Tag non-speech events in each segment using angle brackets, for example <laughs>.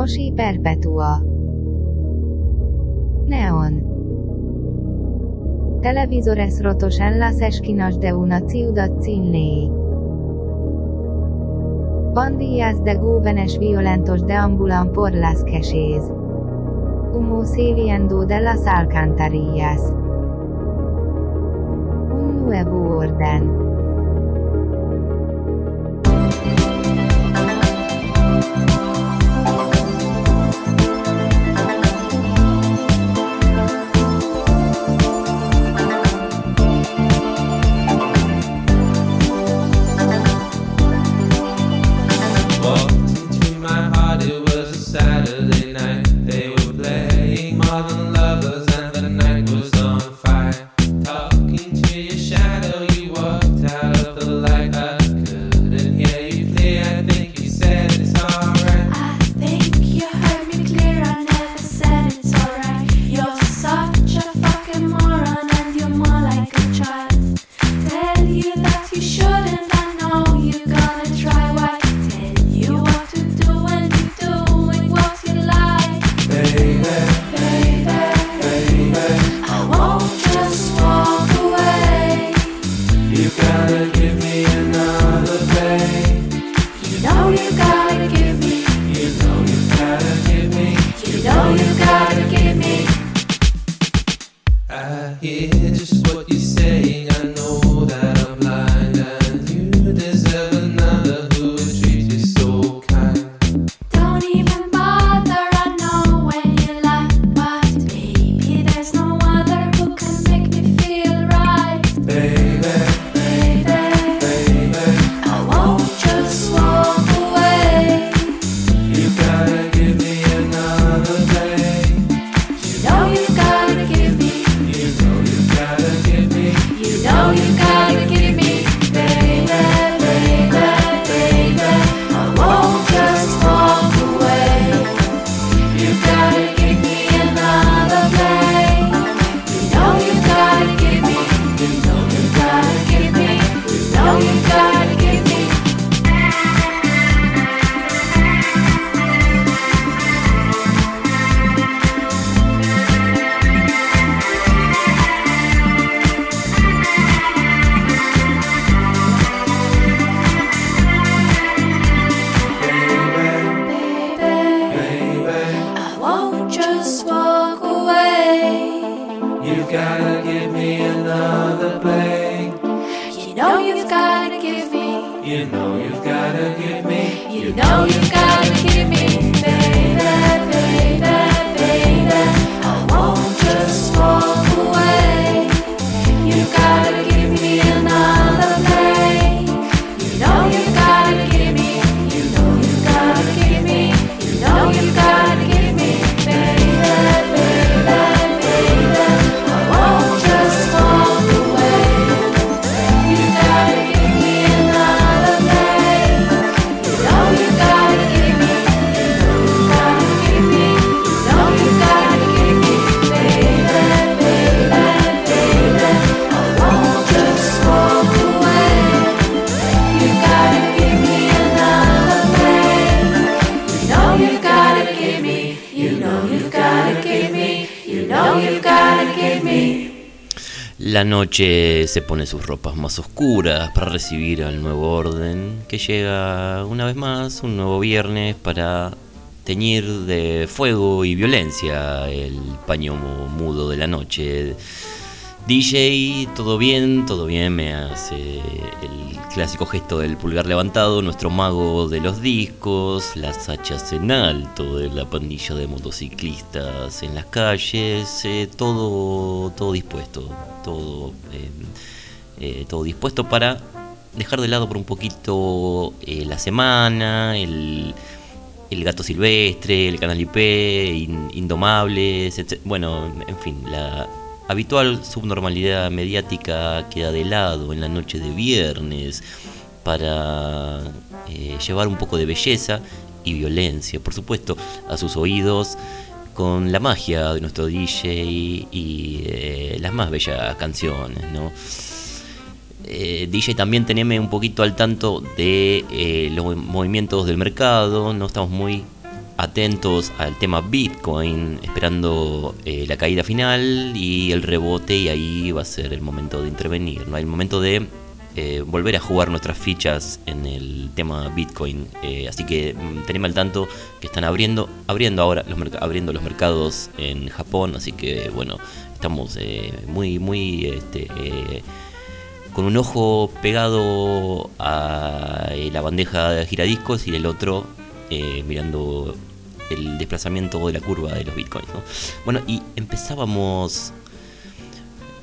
Moshi Perpetua Neon Televisores rotos en las esquinas de una ciudad sin ley. Pandillas de jóvenes violentos deambulan por las calles. Humo saliendo de las alcantarillas. Un nuevo orden. La noche se pone sus ropas más oscuras para recibir al nuevo orden que llega una vez más, un nuevo viernes para teñir de fuego y violencia el paño mudo de la noche. DJ, todo bien, todo bien, me hace el clásico gesto del pulgar levantado, nuestro mago de los discos, las hachas en alto de la pandilla de motociclistas en las calles, eh, todo, todo dispuesto, todo, eh, eh, todo dispuesto para dejar de lado por un poquito la semana, el, gato silvestre, el canal IP, Indomables, bueno, en fin, la habitual subnormalidad mediática queda de lado en la noche de viernes para eh, llevar un poco de belleza y violencia, por supuesto, a sus oídos con la magia de nuestro DJ y eh, las más bellas canciones, ¿no? Eh, DJ también teneme un poquito al tanto de los movimientos del mercado, no estamos muy atentos al tema Bitcoin, esperando eh, la caída final y el rebote y ahí va a ser el momento de intervenir, ¿no? El momento de eh, volver a jugar nuestras fichas en el tema Bitcoin. Eh, así que mm, tenemos al tanto que están abriendo, abriendo ahora los abriendo los mercados en Japón. Así que bueno, estamos muy, muy este, con un ojo pegado a la bandeja de giradiscos y el otro mirando el desplazamiento de la curva de los bitcoins. Bueno, y empezábamos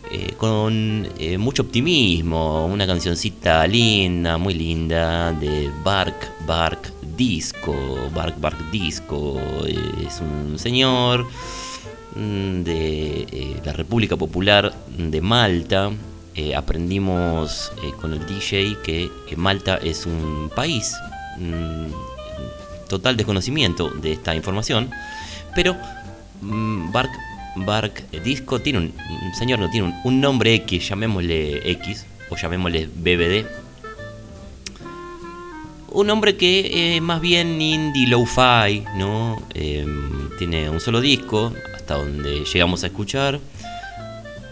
eh, con eh, mucho optimismo, una cancioncita linda, muy linda, de Bark Bark Disco. Bark Bark Disco es un señor mm, de eh, la República Popular de Malta. aprendimos con el DJ que Malta es un país. Mm, total desconocimiento de esta información. Pero mm, Bark Bark Disco tiene un, señor no tiene un, nombre X, llamémosle X o llamémosle BBD. Un nombre que más bien indie lo-fi, ¿no? Em, tiene un solo disco, hasta donde llegamos a escuchar.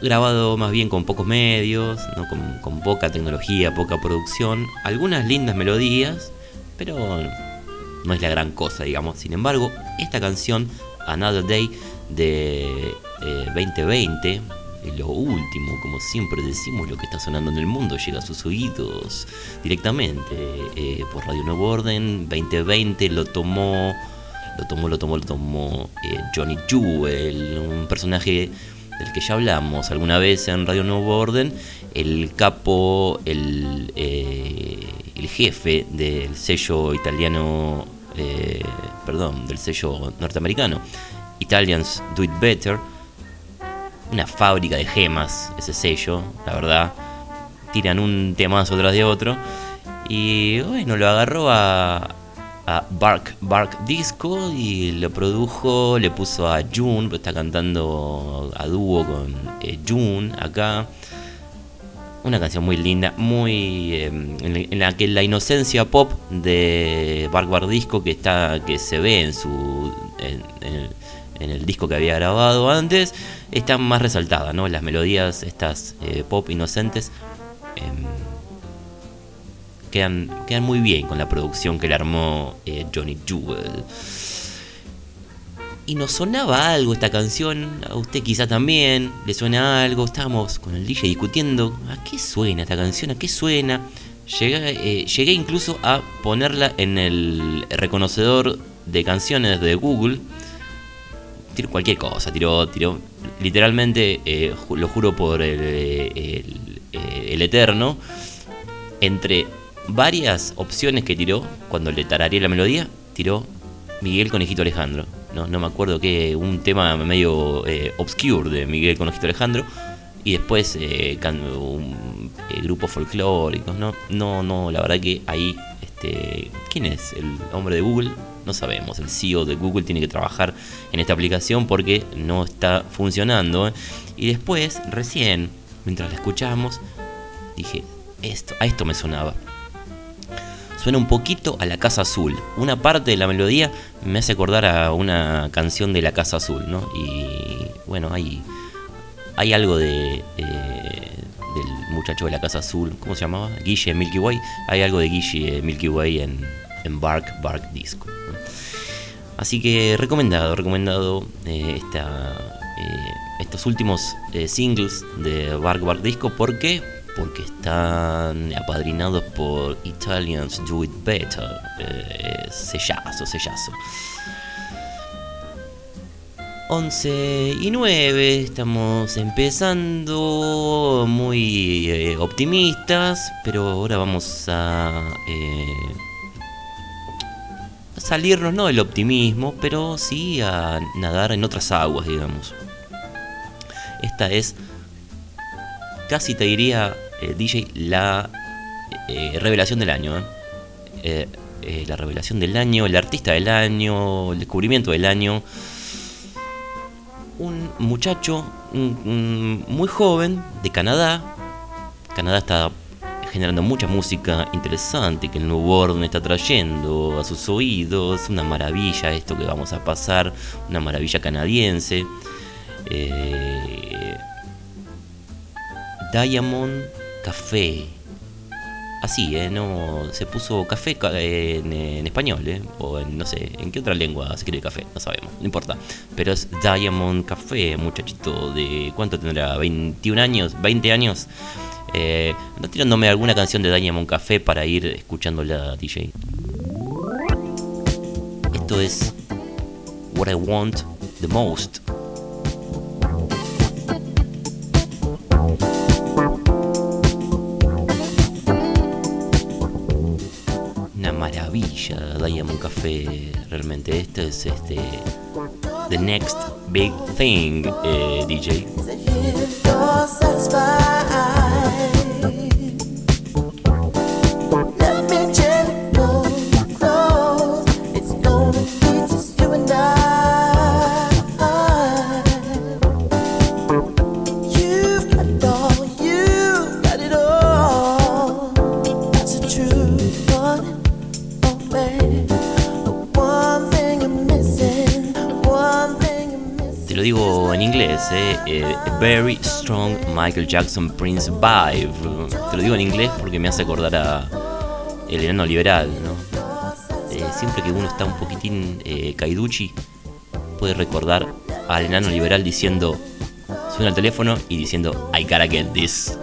Grabado más bien con pocos medios, ¿no? con poca tecnología, poca producción. Algunas lindas melodías, pero no es la gran cosa, digamos. Sin embargo, esta canción, Another Day, de 2020, eh, lo último, como siempre decimos, lo que está sonando en el mundo llega a sus oídos directamente eh, por Radio Nuevo Orden. 2020 lo tomó, lo tomó, lo tomó, lo tomó eh, Johnny Jewel, un personaje del que ya hablamos alguna vez en Radio Nuevo Orden, el capo, el, el jefe del sello italiano, perdón, del sello norteamericano Italians Do It Better. Una fábrica de gemas, ese sello, la verdad. Tiran un temazo tras de otro. Y bueno, lo agarró a, a Bark, Bark Disco y lo produjo, le puso a June, está cantando a dúo con eh, June acá. Una canción muy linda, muy em, en, la que la inocencia pop de Bark Disco que está que se ve en su en, en el disco que había grabado antes, está más resaltada, ¿no? Las melodías, estas eh, pop inocentes, em, quedan, quedan muy bien con la producción que le armó eh, Johnny Jewel. Y nos sonaba algo esta canción, a usted quizá también, le suena algo, estábamos con el DJ discutiendo, ¿a qué suena esta canción? ¿A qué suena? Llegué, eh, llegué incluso a ponerla en el reconocedor de canciones de Google tiro cualquier cosa, tiró, tiró literalmente, eh, lo juro por el, eh, el, Eterno, entre varias opciones que tiró, cuando le tararía la melodía, tiró Miguel Conejito Alejandro. No, no me acuerdo que un tema medio eh, obscure de Miguel Conejito Alejandro. Y después eh, un, grupos folclóricos, ¿no? No, no, la verdad que ahí, este, ¿quién es el hombre de Google? No sabemos, el CEO de Google tiene que trabajar en esta aplicación porque no está funcionando. ¿eh? Y después, recién, mientras la escuchamos, dije, esto, a esto me sonaba. Suena un poquito a la Casa Azul. Una parte de la melodía me hace acordar a una canción de la Casa Azul, ¿no? Y bueno, hay, hay algo de, del muchacho de la Casa Azul, ¿cómo se llamaba? Guille Milky Way. Hay algo de Guille Milky Way en, en Bark Bark Disco. Así que recomendado, recomendado eh, eh, estos últimos eh, singles de Bark Bark Disco. ¿Por qué? Porque están apadrinados por Italians Do It Better. sellazo, sellazo. 11 y 9, estamos empezando muy optimistas, pero ahora vamos a salirnos no del optimismo, pero sí a nadar en otras aguas, digamos. Esta es, casi te diría, eh, DJ, la eh, revelación del año. ¿eh? la revelación del año, el artista del año, el descubrimiento del año. Un muchacho muy joven de Canadá. Canadá está generando mucha música interesante que el nuevo orden está trayendo a sus oídos. Una maravilla esto que vamos a pasar, una maravilla canadiense. Eh, Diamond Café. Así, ¿eh? No, se puso café en, español, ¿eh? O en, no sé, ¿en qué otra lengua se quiere café? No sabemos, no importa. Pero es Diamond Café, muchachito de... ¿Cuánto tendrá? ¿21 años? ¿20 años? Eh, tirándome alguna canción de Diamond Café para ir escuchándola, DJ. Esto es What I Want the Most maravilla Diamond Café. Realmente este es este The Next Big Thing eh, DJ. Very Strong Michael Jackson Prince Vibe. Te lo digo en inglés porque me hace acordar a El Enano Liberal, eh, siempre que uno está un poquitín eh, caiduchi, puede recordar al Enano Liberal diciendo, suena el teléfono y diciendo, I gotta get this.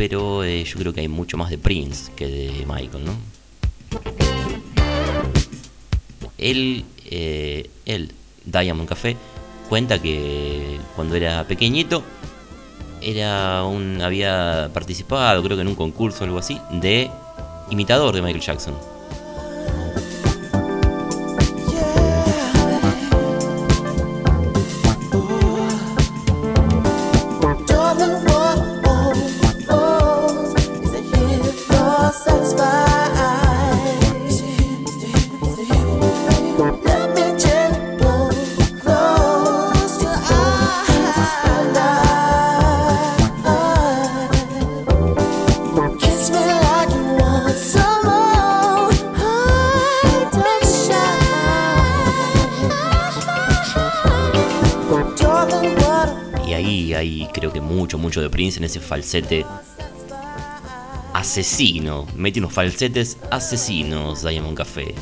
Pero, eh, yo creo que hay mucho más de Prince que de Michael, ¿no? Él, eh, él, Diamond Café, cuenta que cuando era pequeñito era un, había participado, creo que en un concurso o algo así, de imitador de Michael Jackson. En ese falsete asesino. Mete unos falsetes asesinos, Diamond Café.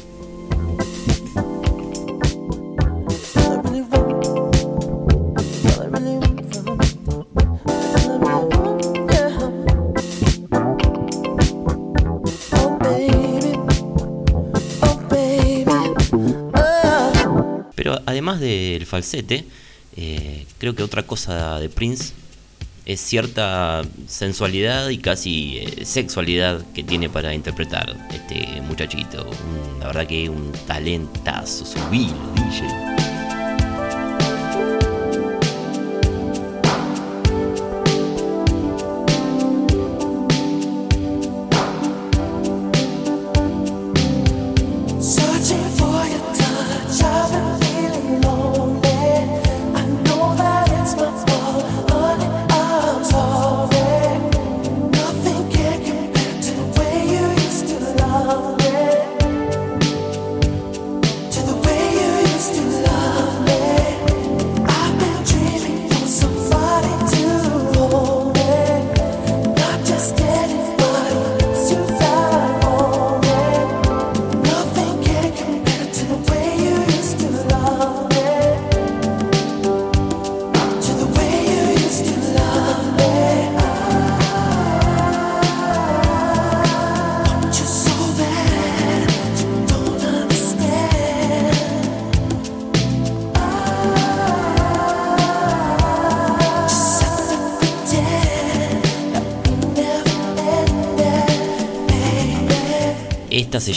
Pero además del falsete, eh, creo que otra cosa de Prince es cierta sensualidad y casi eh, sexualidad que tiene para interpretar este muchachito. la verdad que un talentazo, subil, DJ.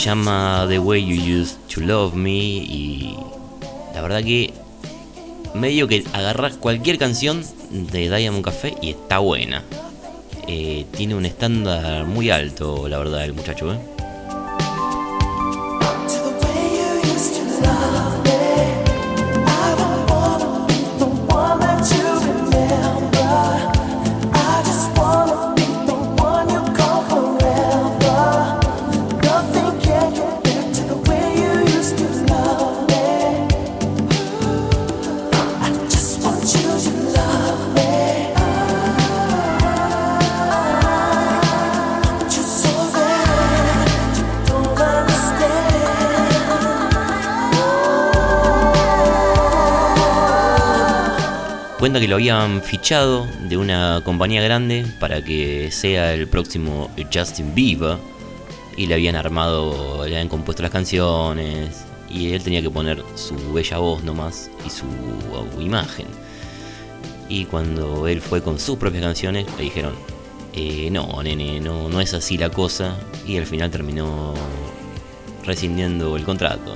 Llama The Way You Used to Love Me y la verdad que medio que agarras cualquier canción de Diamond Café y está buena. Eh, tiene un estándar muy alto, la verdad, el muchacho, ¿eh? Que lo habían fichado de una compañía grande para que sea el próximo Justin Bieber y le habían armado, le habían compuesto las canciones y él tenía que poner su bella voz nomás y su imagen. Y cuando él fue con sus propias canciones le dijeron, eh, no, nene, no, no es así la cosa y al final terminó rescindiendo el contrato.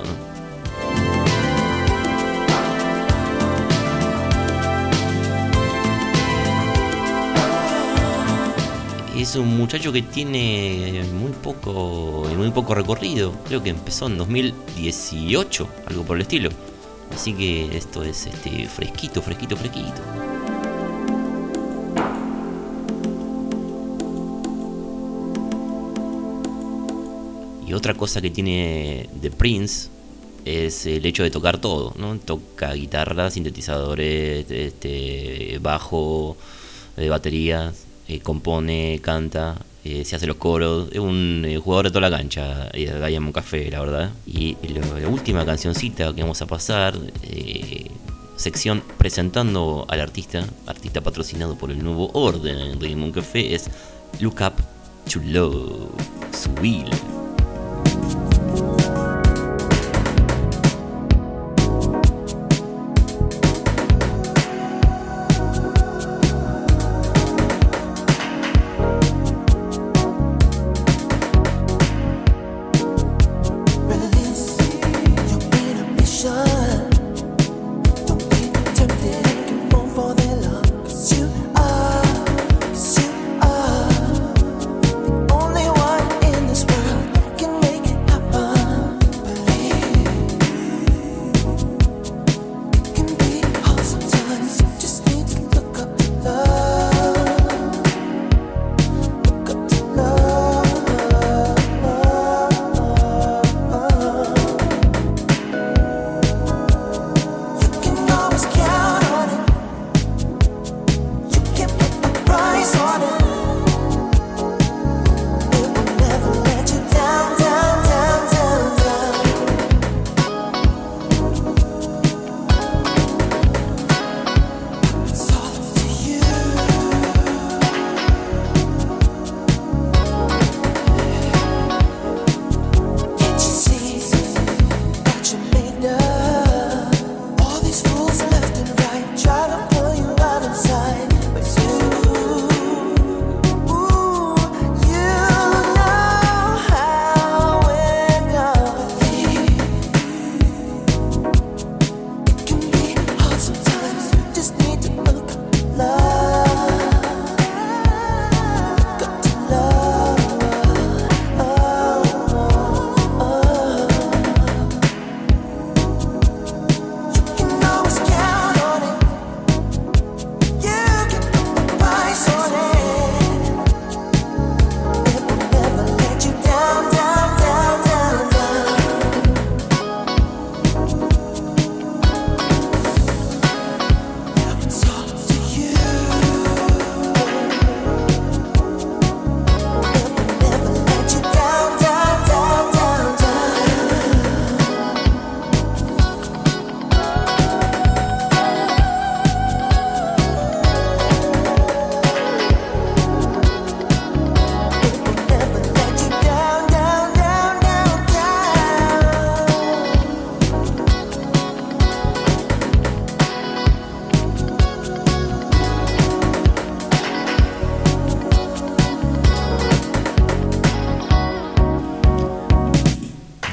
Es un muchacho que tiene muy poco, muy poco recorrido. Creo que empezó en 2018, algo por el estilo. Así que esto es este fresquito, fresquito, fresquito. Y otra cosa que tiene The Prince es el hecho de tocar todo, ¿no? Toca guitarra, sintetizadores, este, bajo, de baterías, eh, compone, canta, eh, se hace los coros, es un eh, jugador de toda la cancha, Diamond Café, la verdad. Y la última cancioncita que vamos a pasar, sección presentando al artista, artista patrocinado por el nuevo orden de Diamond Café, es Look Up to Love, su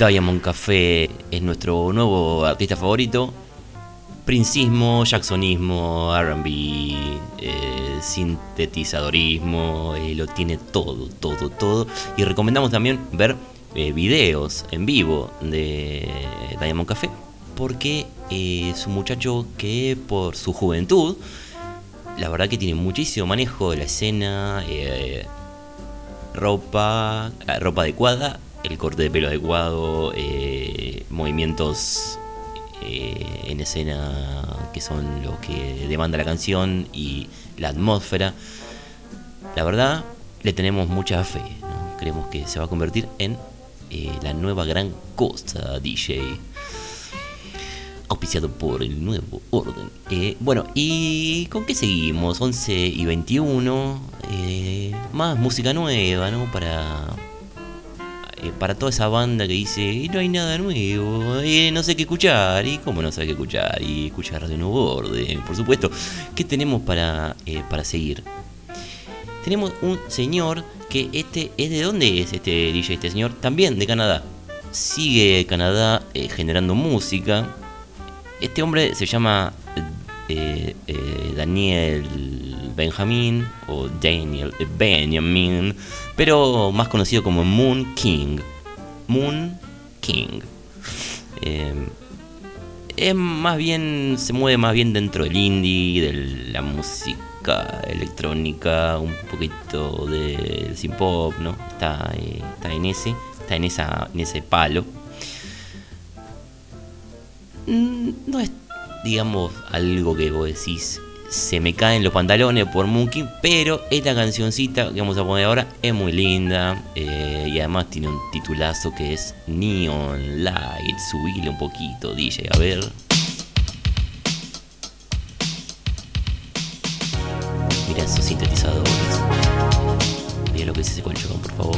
Diamond Café es nuestro nuevo artista favorito. Princismo, jacksonismo, RB, eh, sintetizadorismo, eh, lo tiene todo, todo, todo. Y recomendamos también ver eh, videos en vivo de Diamond Café, porque es un muchacho que por su juventud, la verdad que tiene muchísimo manejo de la escena, ropa, ropa adecuada el corte de pelo adecuado, eh, movimientos eh, en escena que son lo que demanda la canción y la atmósfera. La verdad, le tenemos mucha fe. Creemos que se va a convertir en eh, la nueva gran costa DJ. Auspiciado por el nuevo orden. bueno, ¿y con qué seguimos? 11 y 21. más música nueva, ¿no? Para, eh, para toda esa banda que dice, no hay nada nuevo, eh, no sé qué escuchar, y cómo no sabe qué escuchar, y escuchar de nuevo orden, por supuesto. ¿Qué tenemos para, eh, para seguir? Tenemos un señor que este es de dónde es este DJ, este señor, también de Canadá. Sigue Canadá generando música. Este hombre se llama Daniel Benjamin o Daniel Benjamin pero más conocido como Moon King. Moon King. Em, es más bien, se mueve más bien dentro del indie, de la música electrónica, un poquito del synth ¿no? Está, eh, está en ese, está en en ese palo. Mm, no es, digamos, algo que vos decís se me caen los pantalones por Monkey, pero esta cancioncita que vamos a poner ahora es muy linda eh, y además tiene un titulazo que es Neon Light. Subile un poquito, DJ, a ver. Mira esos sintetizadores. Mira lo que es ese colchón, por favor.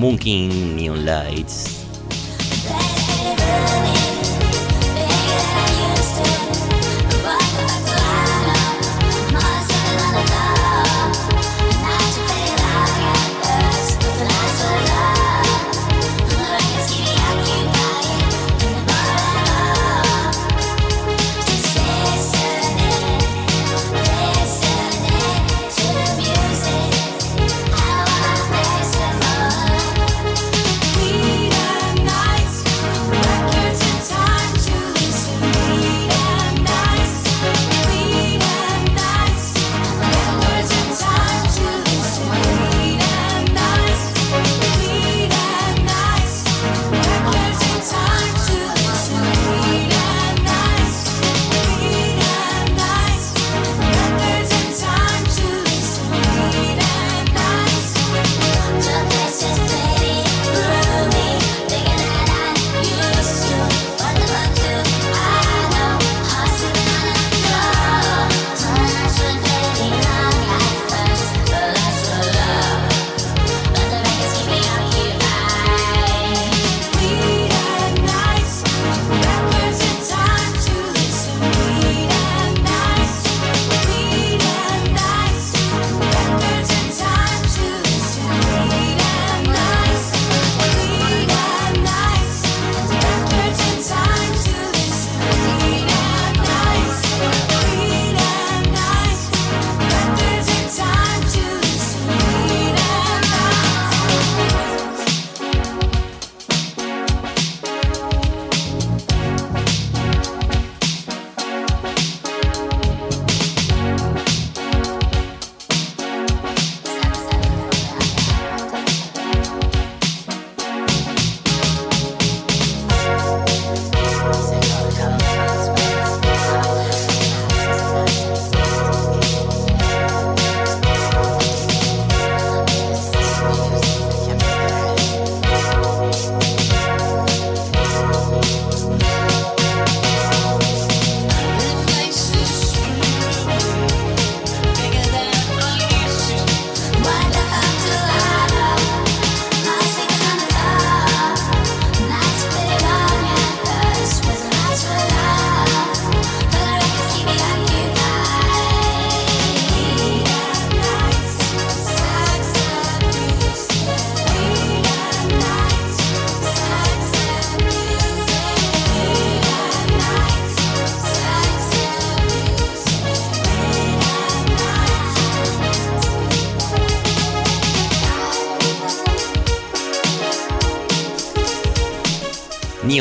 Monkey Neon Lights.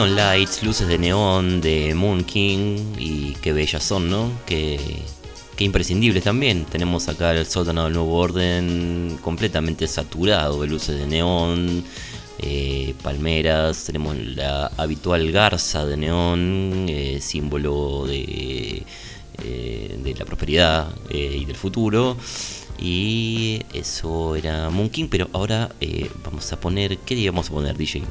Lights, luces de neón de Moon King y qué bellas son, ¿no? Qué, qué imprescindibles también. Tenemos acá el sótano del nuevo orden completamente saturado de luces de neón, eh, palmeras, tenemos la habitual garza de neón, eh, símbolo de, eh, de la prosperidad y del futuro. Y eso era Moon King, pero ahora vamos a poner, ¿qué día vamos a poner, DJ?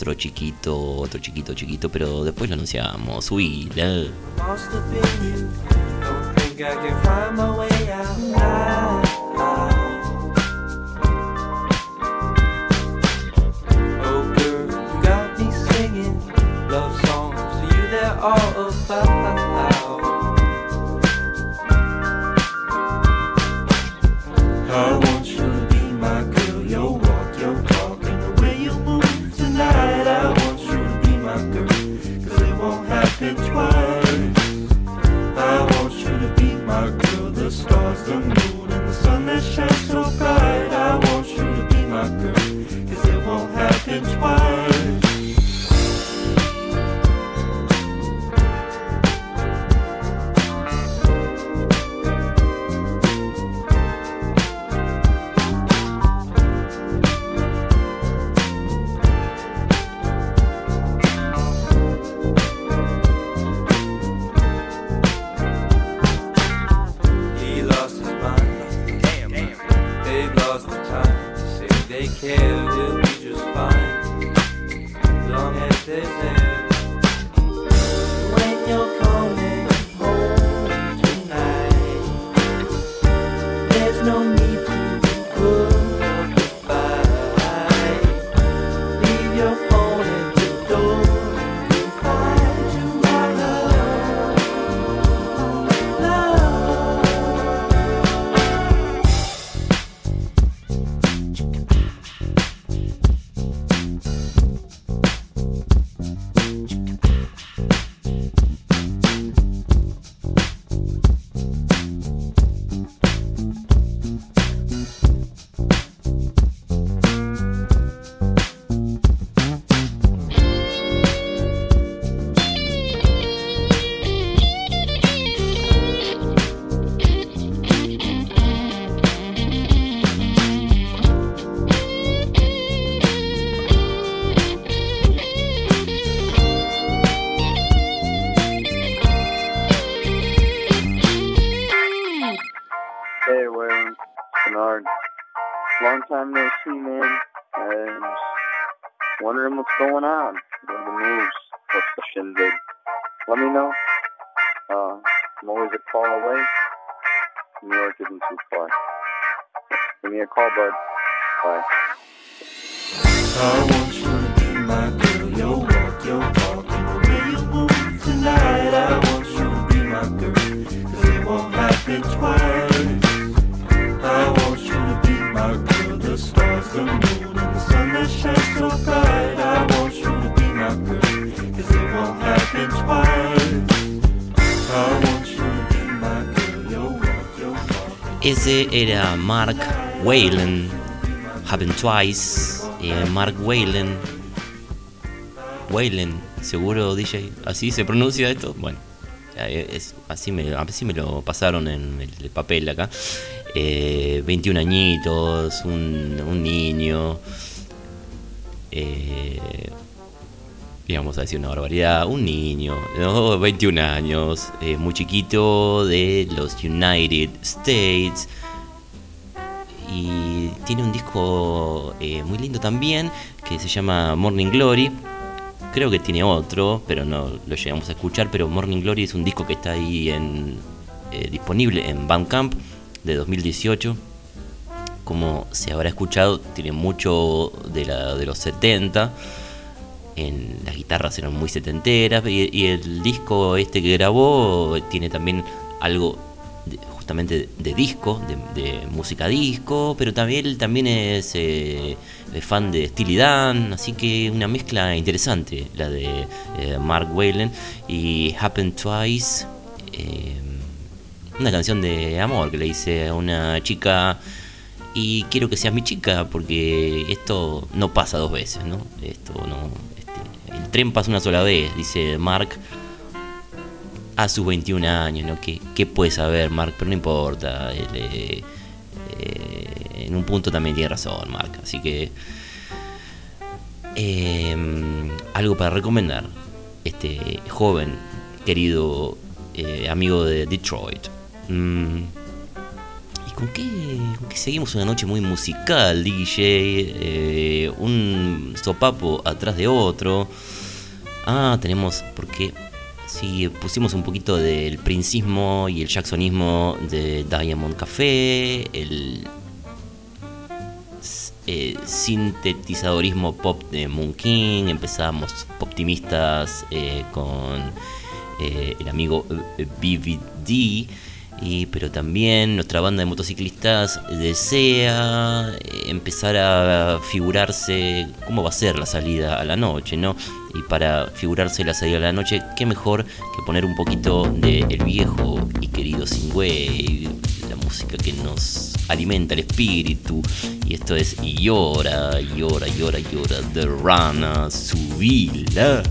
Otro chiquito, otro chiquito, chiquito, pero después lo anunciamos. Uy, all about. Won't twice. I want you to be my girl. The stars, the moon, and the sun that shines so bright. I want you to be my girl. Cause it won't happen twice. Going on. Are the moves? What's the shindig? Let me know. Uh, I'm always a call away. New York isn't too far. Give me a call, bud. Bye. I want you to be my girl. Your walk, your talk, and the way you move tonight. I want you to be my girl. Cause it won't happen twice. Ese era Mark Whalen, Happened Twice. eh, Mark Whalen. Whalen, seguro DJ. ¿Así se pronuncia esto? Bueno, eh, así, me, así me lo pasaron en el papel acá. Eh, 21 añitos, un, un niño. Eh, y vamos a decir una barbaridad, un niño, ¿no? 21 años, eh, muy chiquito, de los United States. Y tiene un disco eh, muy lindo también, que se llama Morning Glory. Creo que tiene otro, pero no lo llegamos a escuchar. Pero Morning Glory es un disco que está ahí en, eh, disponible en Bandcamp de 2018 como se habrá escuchado, tiene mucho de, la, de los 70. En, las guitarras eran muy setenteras. Y, el disco este que grabó tiene también algo de- justamente de disco, de, música disco. Pero también también es eh, fan de Steely Dan. Así que una mezcla interesante, la de eh, Mark Whalen y Happen Twice. eh, una canción de amor que le hice a una chica y quiero que seas mi chica porque esto no pasa dos veces, ¿no? Esto no. Pasa una sola vez, dice Mark a sus 21 años, ¿no? ¿Qué, qué puede saber Mark? Pero no importa. eh, eh, en un punto también tiene razón Mark. Así que. eh, algo para recomendar. Este joven, querido eh, amigo de Detroit. Mm, ¿Y con qué, seguimos una noche muy musical, DJ? Eh, un sopapo atrás de otro. Ah, tenemos. Porque si pusimos un poquito del princismo y el jacksonismo de Diamond Café, el eh, sintetizadorismo pop de Moon King, empezamos optimistas eh, con el amigo BVD. Y, pero también nuestra banda de motociclistas desea eh, empezar a figurarse cómo va a ser la salida a la noche, ¿no? Y para figurarse la salida a la noche, qué mejor que poner un poquito de el viejo y querido Sin Wave, la música que nos alimenta el espíritu. Y esto es llora, llora, llora, llora de Rana Subila.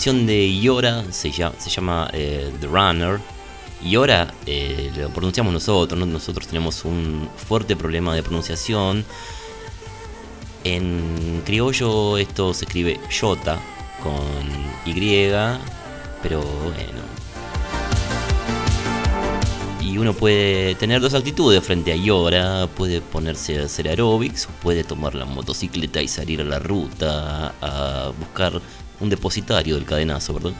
Canción de Yora se llama, eh, The Runner. Yora eh, lo pronunciamos nosotros, ¿no? nosotros tenemos un fuerte problema de pronunciación. En criollo esto se escribe Yota con Y, pero bueno. Y uno puede tener dos actitudes frente a Yora, puede ponerse a hacer aerobics, o puede tomar la motocicleta y salir a la ruta a buscar un depositario del cadenazo, ¿verdad?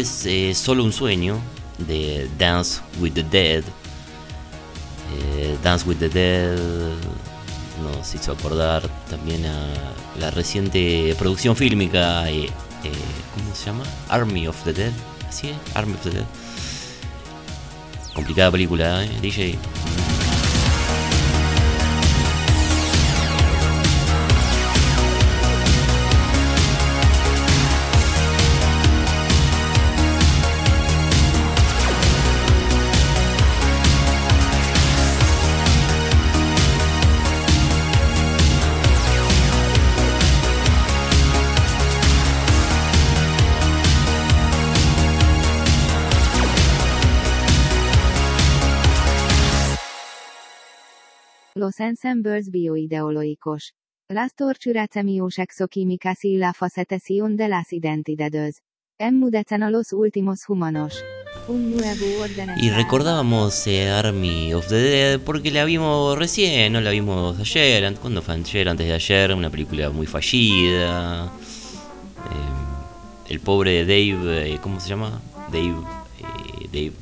Es eh, Solo un sueño de Dance with the Dead. Eh, Dance with the Dead nos hizo acordar también a la reciente producción fílmica, eh, eh, ¿cómo se llama? Army of the Dead. ¿Así es? Army of the Dead. Complicada película. DJ. Ensembles bioideoloicos. Las exoquímicas y la facetación de las identidades. A los últimos humanos. Y recordábamos eh, Army of the Dead porque la vimos recién, no la vimos ayer. an- ¿Cuándo fue ayer? Antes de ayer, una película muy fallida. Eh, el pobre Dave, eh, ¿cómo se llama? Dave, eh, Dave.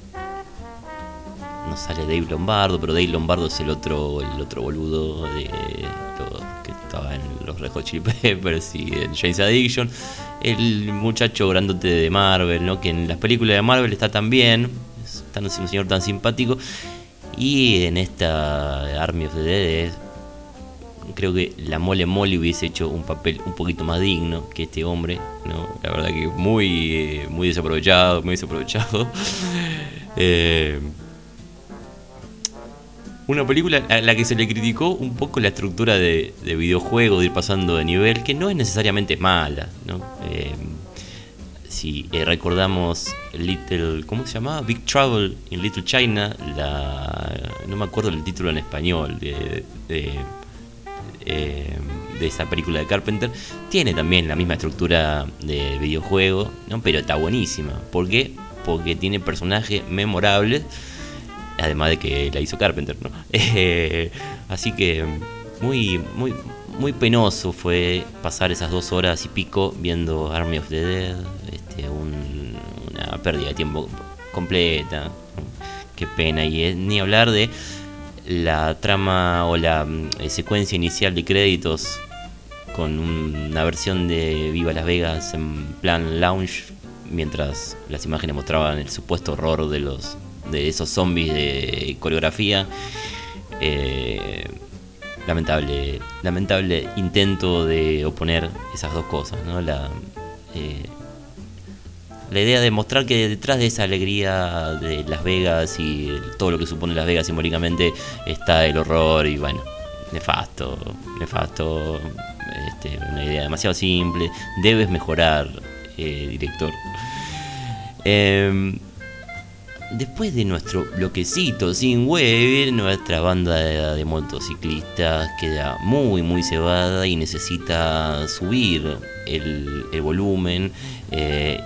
Sale Dave Lombardo, pero Dave Lombardo es el otro, el otro boludo de que estaba en los Red Hot Chili Peppers y en James Addiction. El muchacho grandote de Marvel, ¿no? Que en las películas de Marvel está tan bien, es tan, un señor tan simpático. Y en esta Army of the Dead es- creo que la mole mole hubiese hecho un papel un poquito más digno que este hombre, ¿no? La verdad que muy, eh, muy desaprovechado, muy desaprovechado. <laughs> Eh, una película a la que se le criticó un poco la estructura de, de videojuego, de ir pasando de nivel, que no es necesariamente mala, ¿no? Eh, si eh, recordamos Little, ¿cómo se llamaba? Big Trouble in Little China, la, no me acuerdo el título en español de, de, eh, esa película de Carpenter, tiene también la misma estructura de videojuego, ¿no? pero está buenísima. ¿Por qué? Porque tiene personajes memorables, además de que la hizo Carpenter, ¿no? <laughs> Eh, así que muy, muy, muy penoso fue pasar esas dos horas y pico viendo Army of the Dead, este, un- una pérdida de tiempo completa. Qué pena, y es- ni hablar de la trama o la mm, eh, secuencia inicial de créditos con un- una versión de Viva Las Vegas en plan lounge mientras las imágenes mostraban el supuesto horror de los de esos zombies de coreografía Eh, lamentable lamentable intento de oponer esas dos cosas ¿no? la eh, la idea de mostrar que detrás de esa alegría de Las Vegas y todo lo que supone Las Vegas simbólicamente está el horror y bueno, nefasto, nefasto, este, una idea demasiado simple, debes mejorar, eh, director. Em, Después de nuestro bloquecito sin web, nuestra banda de, motociclistas queda muy muy cebada y necesita subir el, volumen eh,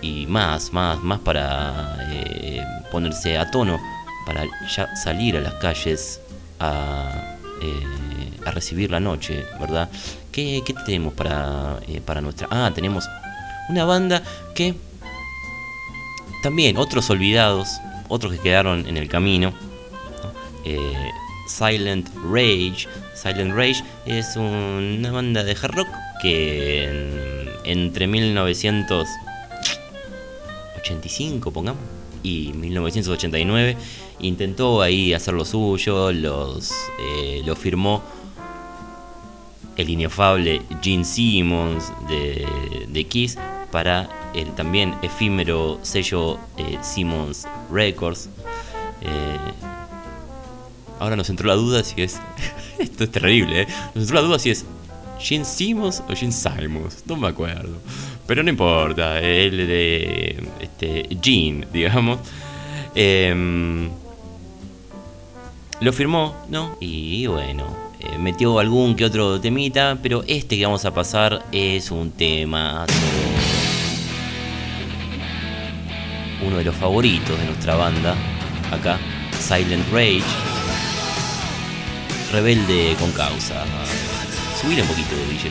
y, más, más, más para eh, ponerse a tono, para ya salir a las calles a, eh, a recibir la noche, ¿verdad? ¿Qué, qué tenemos para, para nuestra... Ah, tenemos una banda que también otros olvidados, otros que quedaron en el camino. ¿no? Eh, Silent Rage. Silent Rage es una banda de hard rock que en- entre 1985, pongamos, y 1989 intentó ahí hacer lo suyo, los, eh, lo firmó el inefable Gene Simmons de, de Kiss para el también efímero sello eh, Simmons Records. Eh, ahora nos entró la duda si es. <laughs> Esto es terrible, ¿eh? Nos entró la duda si es Gene Simmons o Gene Simons. No me acuerdo. Pero no importa. El de. Este, Gene, digamos. Em, lo firmó, ¿no? Y bueno, eh, metió algún que otro temita, pero este que vamos a pasar es un tema uno de los favoritos de nuestra banda, acá, Silent Rage, rebelde con causa. Subir un poquito, DJ.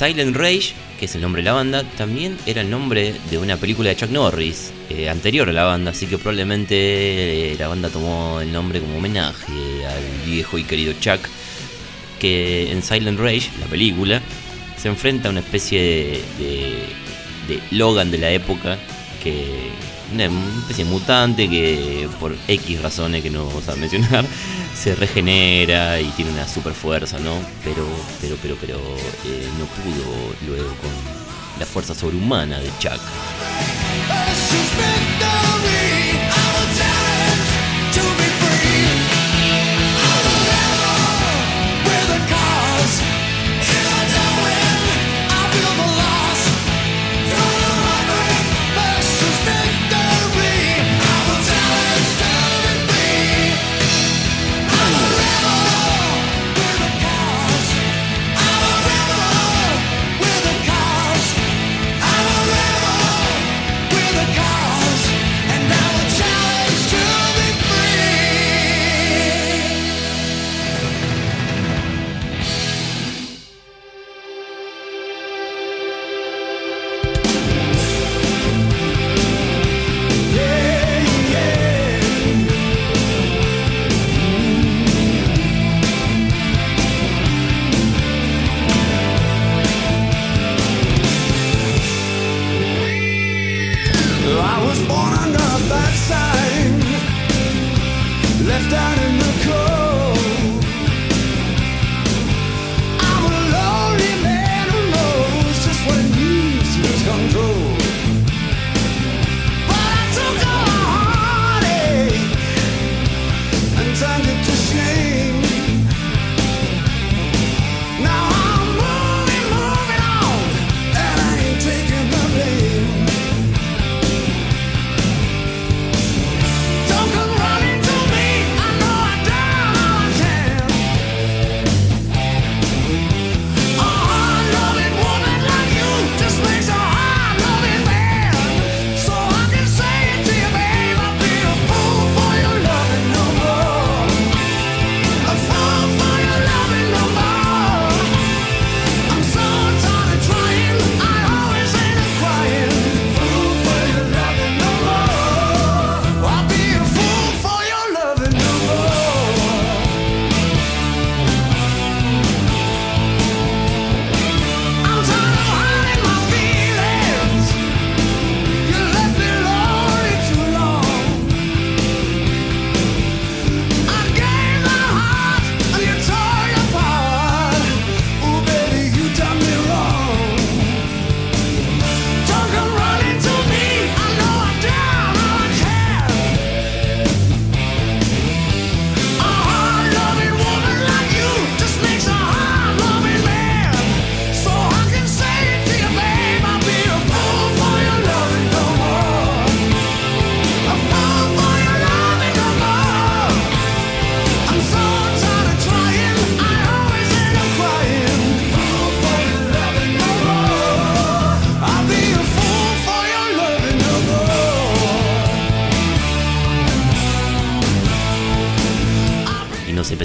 Silent Rage, que es el nombre de la banda, también era el nombre de una película de Chuck Norris, eh, anterior a la banda, así que probablemente eh, la banda tomó el nombre como homenaje al viejo y querido Chuck, que en Silent Rage, la película, se enfrenta a una especie de, de- de Logan de la época, que una especie mutante que por X razones que no vamos a mencionar <laughs> se regenera y tiene una super fuerza, ¿no? Pero, pero, pero, pero eh, no pudo luego con la fuerza sobrehumana de Chuck.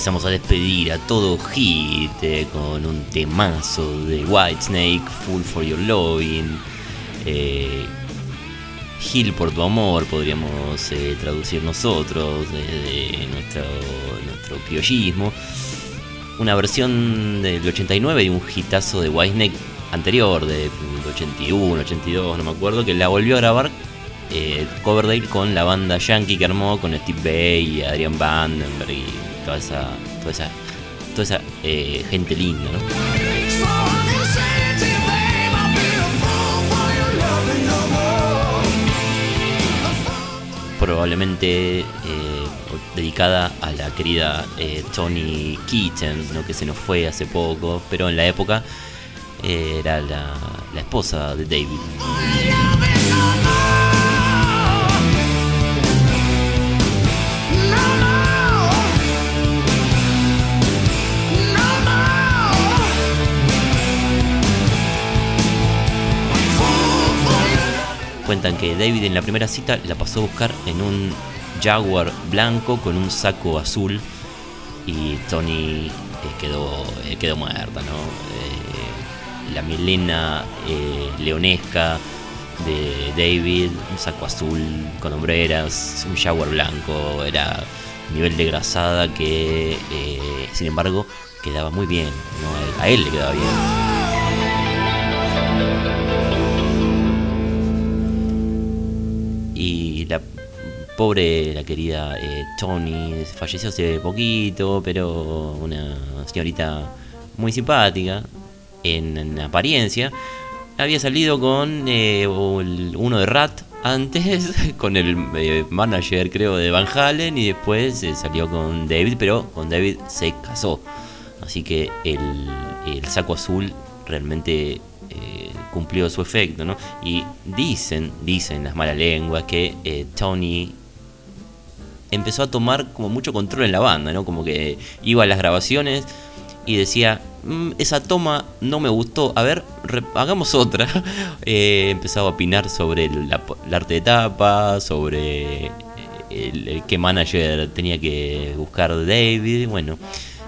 Empezamos a despedir a todo hit con un temazo de Whitesnake, Full for Your Loving. Eh, Gil por tu amor, podríamos eh, traducir nosotros desde nuestro, nuestro criollismo. Una versión del 89 de un hitazo de Whitesnake anterior, de 81, 82, no me acuerdo, que la volvió a grabar eh, Coverdale con la banda Yankee que armó con Steve Bay y Adrian Vandenberg y toda esa, toda esa, toda esa eh, gente linda, ¿no? Probablemente eh, dedicada a la querida eh, Tony Keaton, ¿no? que se nos fue hace poco, pero en la época era la, la esposa de David. Que David en la primera cita la pasó a buscar en un Jaguar blanco con un saco azul y Tony eh, quedó, eh, quedó muerta, ¿no? Eh, la melena leonesca de David, un saco azul con hombreras, un shower blanco, era nivel de grasada que sin embargo quedaba muy bien, ¿no? a él le quedaba bien. La pobre, la querida eh, Tony, falleció hace poquito, pero una señorita muy simpática en, en apariencia. Había salido con eh, uno de Rat antes, <laughs> con el eh, manager creo de Van Halen y después eh, salió con David, pero con David se casó. Así que el, el saco azul realmente eh, cumplió su efecto, ¿no? Y dicen, dicen las malas lenguas que eh, Tony empezó a tomar como mucho control en la banda, ¿no? Como que iba a las grabaciones y decía, "Mm, esa toma no me gustó, a ver, hagamos otra. <laughs> Eh, empezaba a opinar sobre el, la- arte de tapa, sobre el, el qué manager tenía que buscar David, bueno,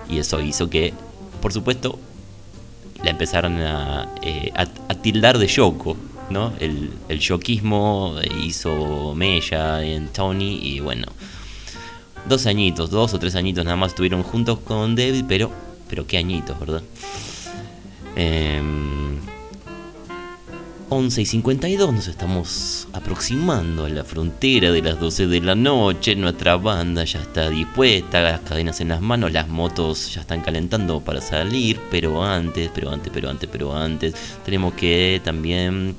y eso hizo que, por supuesto, la empezaron a, eh, a, a tildar de Yoko, ¿no? El, el yoquismo hizo mella en Tony y bueno, dos añitos, dos o tres añitos nada más estuvieron juntos con David, pero, pero qué añitos, ¿verdad? Em, 11 y 52 nos estamos aproximando a la frontera de las 12 de la noche. Nuestra banda ya está dispuesta, las cadenas en las manos, las motos ya están calentando para salir. Pero antes, pero antes, pero antes, pero antes, tenemos que también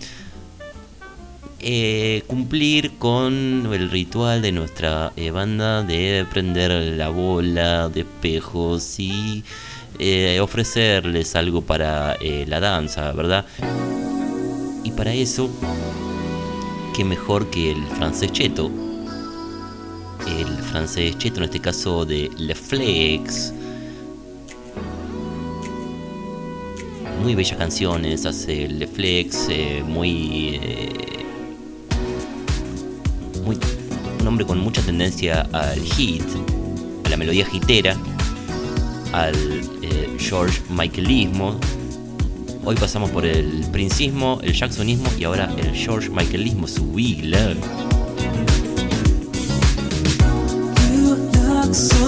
eh, cumplir con el ritual de nuestra eh, banda de prender la bola de espejos y eh, ofrecerles algo para la danza, ¿verdad? Y para eso, qué mejor que el francés cheto. El francés cheto, en este caso de Le Flex. Muy bellas canciones, hace Le Flex, eh, muy. eh, muy. Un hombre con mucha tendencia al hit, a la melodía hitera, al eh, George Michaelismo, Hoy pasamos por el princismo, el jacksonismo y ahora el George Michaelismo, su. You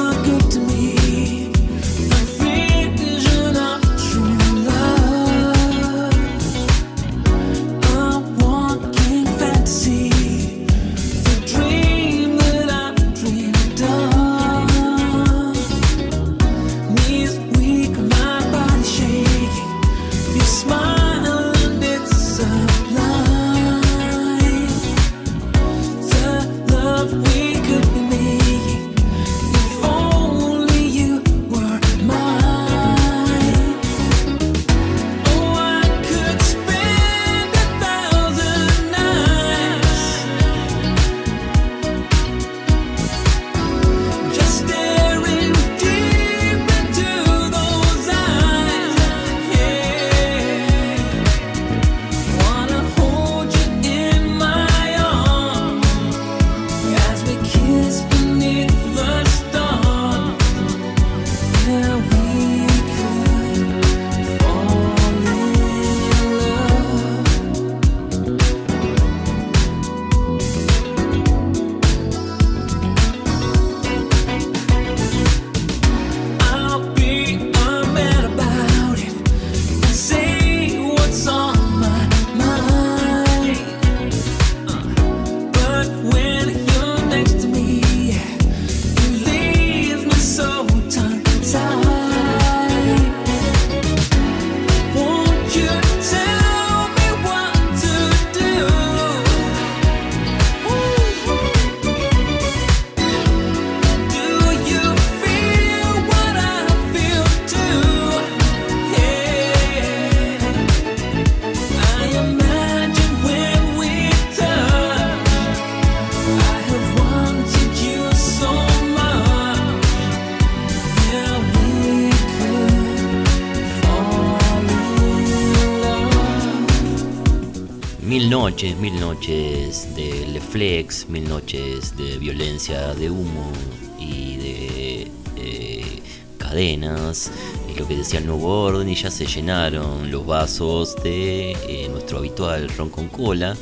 mil noches de Leflex, mil noches de violencia de humo y de eh, cadenas, y lo que decía el nuevo orden, y ya se llenaron los vasos de eh, nuestro habitual ron con cola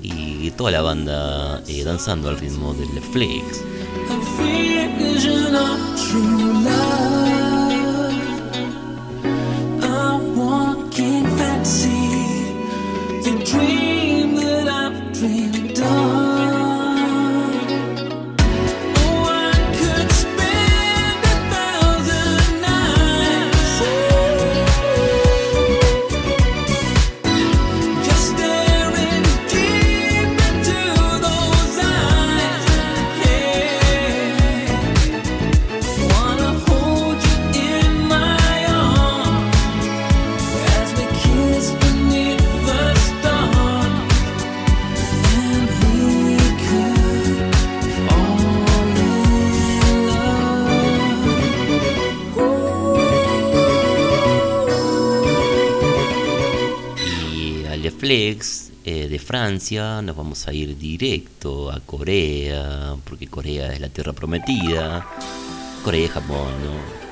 y toda la banda eh, danzando al ritmo del Leflex. Eh, de Francia, nos vamos a ir directo a Corea, porque Corea es la tierra prometida. Corea y Japón.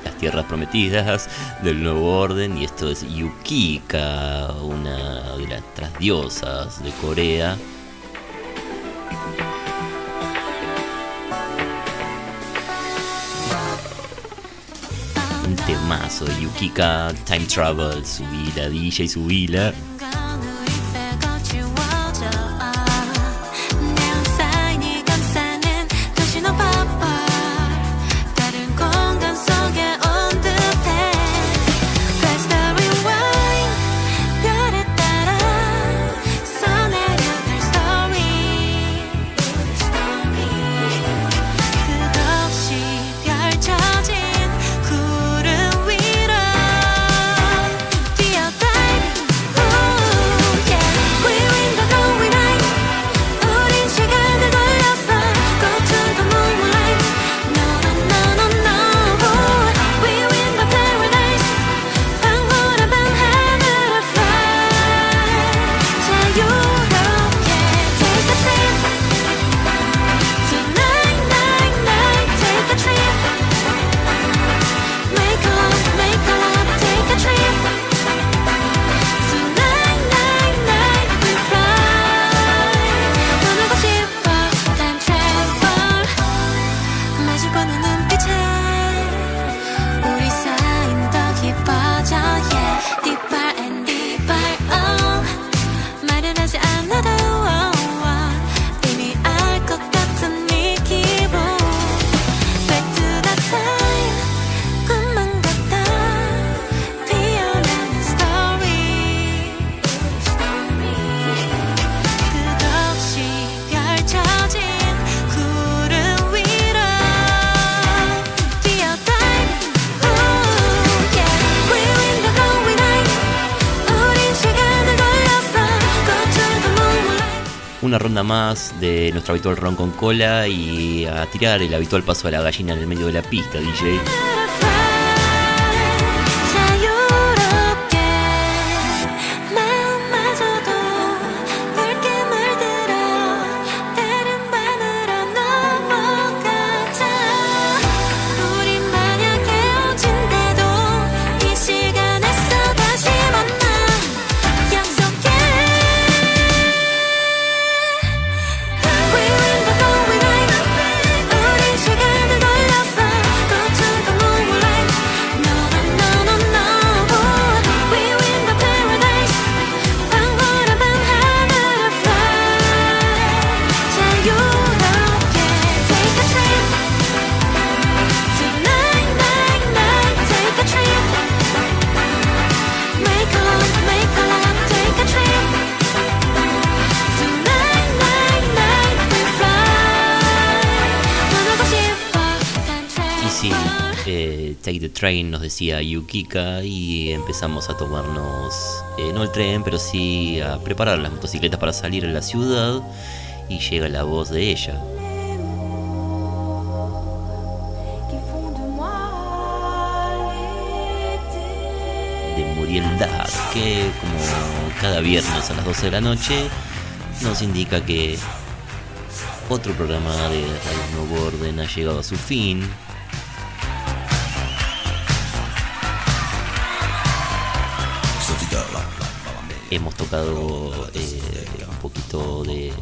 Las tierras prometidas <laughs> del nuevo orden, y esto es Yukika, una de las trasdiosas de Corea. Un temazo de Yukika, Time Travel, subila, DJ, subila. más de nuestro habitual ron con cola y a tirar el habitual paso de la gallina en el medio de la pista, DJ. tren, nos decía Yukika, y empezamos a tomarnos, eh, no el tren, pero sí a preparar las motocicletas para salir a la ciudad, y llega la voz de ella. De Muriel Dar, que como cada viernes a las 12 de la noche nos indica que otro programa de Radio Nuevo Orden ha llegado a su fin Hemos tocado eh, un poquito de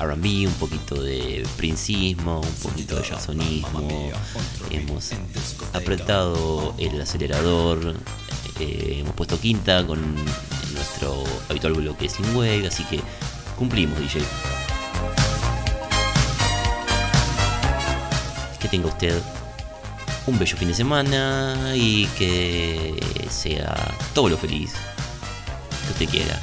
RB, un poquito de princismo, un poquito de jazzonismo. Hemos apretado el acelerador, eh, hemos puesto quinta con nuestro habitual bloque sin wave, así que cumplimos, DJ. Que tenga usted un bello fin de semana y que sea todo lo feliz que usted quiera.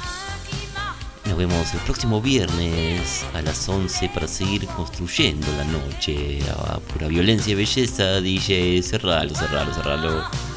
Nos vemos el próximo viernes a las 11 para seguir construyendo la noche a pura violencia y belleza. DJ, cerralo, cerralo, cerralo.